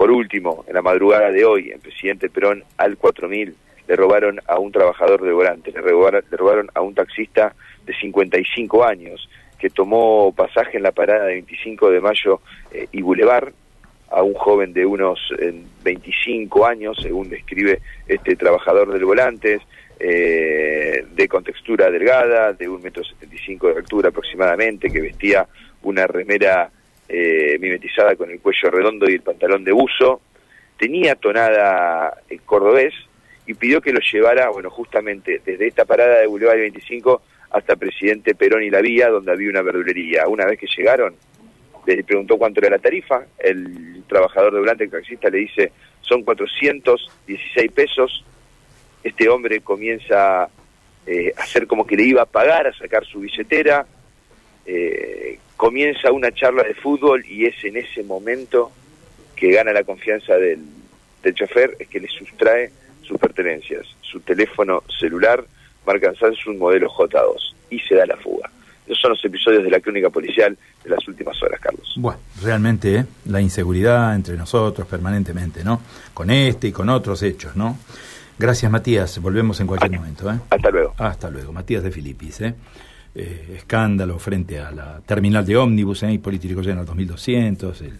Por último, en la madrugada de hoy, en Presidente Perón al 4000, le robaron a un trabajador de volante, le robaron, le robaron a un taxista de 55 años que tomó pasaje en la parada de 25 de mayo eh, y Boulevard, a un joven de unos 25 años, según describe este trabajador del volante, eh, de contextura delgada, de un metro setenta de altura aproximadamente, que vestía una remera eh, mimetizada con el cuello redondo y el pantalón de buzo, tenía tonada en cordobés y pidió que lo llevara, bueno, justamente desde esta parada de Boulevard 25 hasta Presidente Perón y la Vía, donde había una verdulería. Una vez que llegaron, le preguntó cuánto era la tarifa, el trabajador de volante, el taxista, le dice, son 416 pesos, este hombre comienza eh, a hacer como que le iba a pagar, a sacar su billetera, eh, comienza una charla de fútbol y es en ese momento que gana la confianza del, del chofer, es que le sustrae sus pertenencias, su teléfono celular, marca Samsung modelo J2 y se da la fuga. Esos son los episodios de la crónica policial de las últimas horas, Carlos. Bueno, realmente ¿eh? la inseguridad entre nosotros permanentemente, ¿no? Con este y con otros hechos, ¿no? Gracias, Matías. Volvemos en cualquier momento. ¿eh? Hasta luego. Hasta luego. Matías de Filipis. ¿eh? Eh escándalo frente a la terminal de ómnibus ¿eh? y Político lleno 2200, el